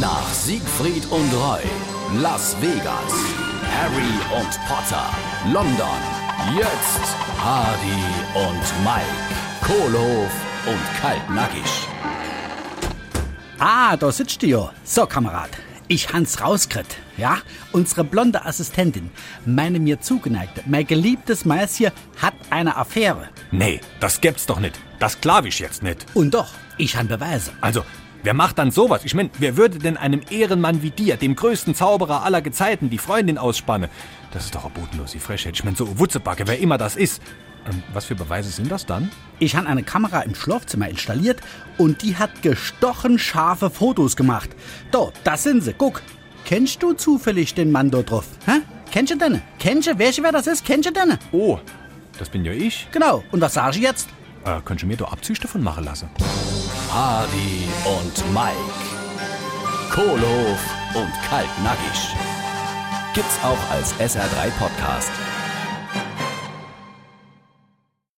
Nach Siegfried und Roy, Las Vegas, Harry und Potter, London, jetzt Hardy und Mike, Kohlhof und Kaltnackig. Ah, da sitzt du ja. So, Kamerad. Ich hans rauskriegt, ja? Unsere blonde Assistentin, meine mir zugeneigte, mein geliebtes Mäuschen hat eine Affäre. Nee, das gibt's doch nicht. Das glaub ich jetzt nicht. Und doch, ich han Beweise. Also, wer macht dann sowas? Ich mein, wer würde denn einem Ehrenmann wie dir, dem größten Zauberer aller Gezeiten, die Freundin ausspannen? Das ist doch eine bodenlose Frechheit. Ich mein, so Wutzebacke, wer immer das ist. Und was für Beweise sind das dann? Ich han eine Kamera im Schlafzimmer installiert und die hat gestochen scharfe Fotos gemacht. Da, das sind sie. Guck. Kennst du zufällig den Mann dort drauf? Hä? Kennst du den? Kennst du, welche wer das ist? Kennst du den? Oh, das bin ja ich. Genau. Und was sag ich jetzt? Äh, könntest du mir doch Abzüge davon machen lassen? Hardy und Mike, Kohlhof und Kaltnackig. Gibt's auch als SR3 Podcast.